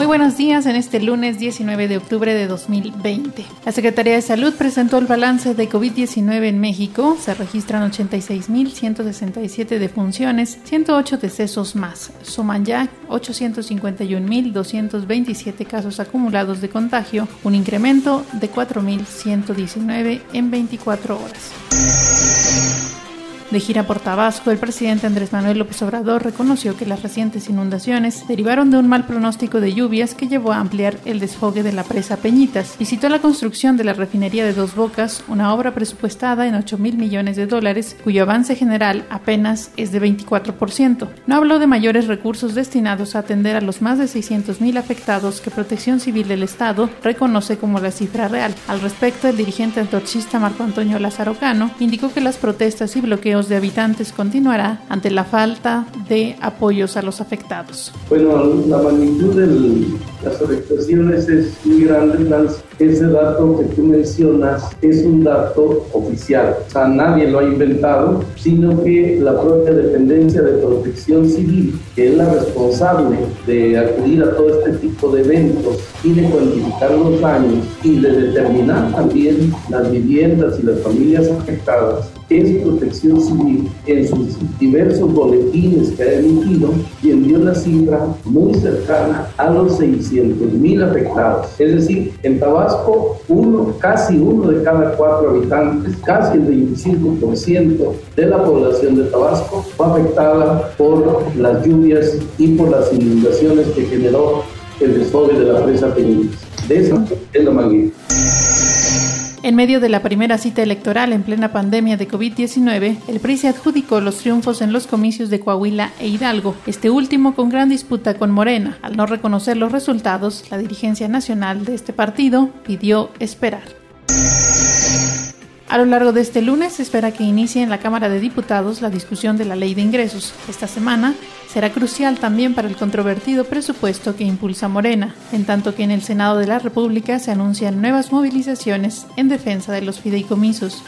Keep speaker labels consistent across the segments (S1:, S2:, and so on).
S1: Muy buenos días en este lunes 19 de octubre de 2020. La Secretaría de Salud presentó el balance de COVID-19 en México. Se registran 86.167 defunciones, 108 decesos más. Suman ya 851.227 casos acumulados de contagio, un incremento de 4.119 en 24 horas. De gira por Tabasco, el presidente Andrés Manuel López Obrador reconoció que las recientes inundaciones derivaron de un mal pronóstico de lluvias que llevó a ampliar el desfogue de la presa Peñitas. Visitó la construcción de la refinería de Dos Bocas, una obra presupuestada en 8 mil millones de dólares, cuyo avance general apenas es de 24%. No habló de mayores recursos destinados a atender a los más de 600 mil afectados que Protección Civil del Estado reconoce como la cifra real. Al respecto, el dirigente antorchista Marco Antonio Lázaro Cano indicó que las protestas y bloqueos de habitantes continuará ante la falta de apoyos a los afectados.
S2: Bueno, la magnitud de las afectaciones es muy grande, Ese dato que tú mencionas es un dato oficial, o sea, nadie lo ha inventado, sino que la propia dependencia de protección civil, que es la responsable de acudir a todo este tipo de eventos y de cuantificar los daños y de determinar también las viviendas y las familias afectadas, es protección civil en sus diversos boletines que ha emitido y envió una cifra muy cercana a los 600 mil afectados. Es decir, en Tabasco, uno, casi uno de cada cuatro habitantes, casi el 25% de la población de Tabasco fue afectada por las lluvias y por las inundaciones que generó el desfogue de la presa Peñitas. De eso es la magnitud.
S1: En medio de la primera cita electoral en plena pandemia de COVID-19, el PRI se adjudicó los triunfos en los comicios de Coahuila e Hidalgo, este último con gran disputa con Morena. Al no reconocer los resultados, la dirigencia nacional de este partido pidió esperar. A lo largo de este lunes se espera que inicie en la Cámara de Diputados la discusión de la ley de ingresos. Esta semana será crucial también para el controvertido presupuesto que impulsa Morena, en tanto que en el Senado de la República se anuncian nuevas movilizaciones en defensa de los fideicomisos.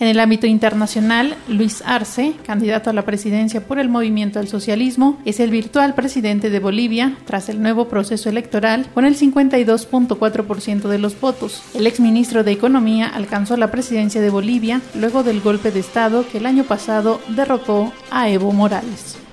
S1: En el ámbito internacional, Luis Arce, candidato a la presidencia por el Movimiento al Socialismo, es el virtual presidente de Bolivia tras el nuevo proceso electoral con el 52.4% de los votos. El exministro de Economía alcanzó la presidencia de Bolivia luego del golpe de Estado que el año pasado derrocó a Evo Morales.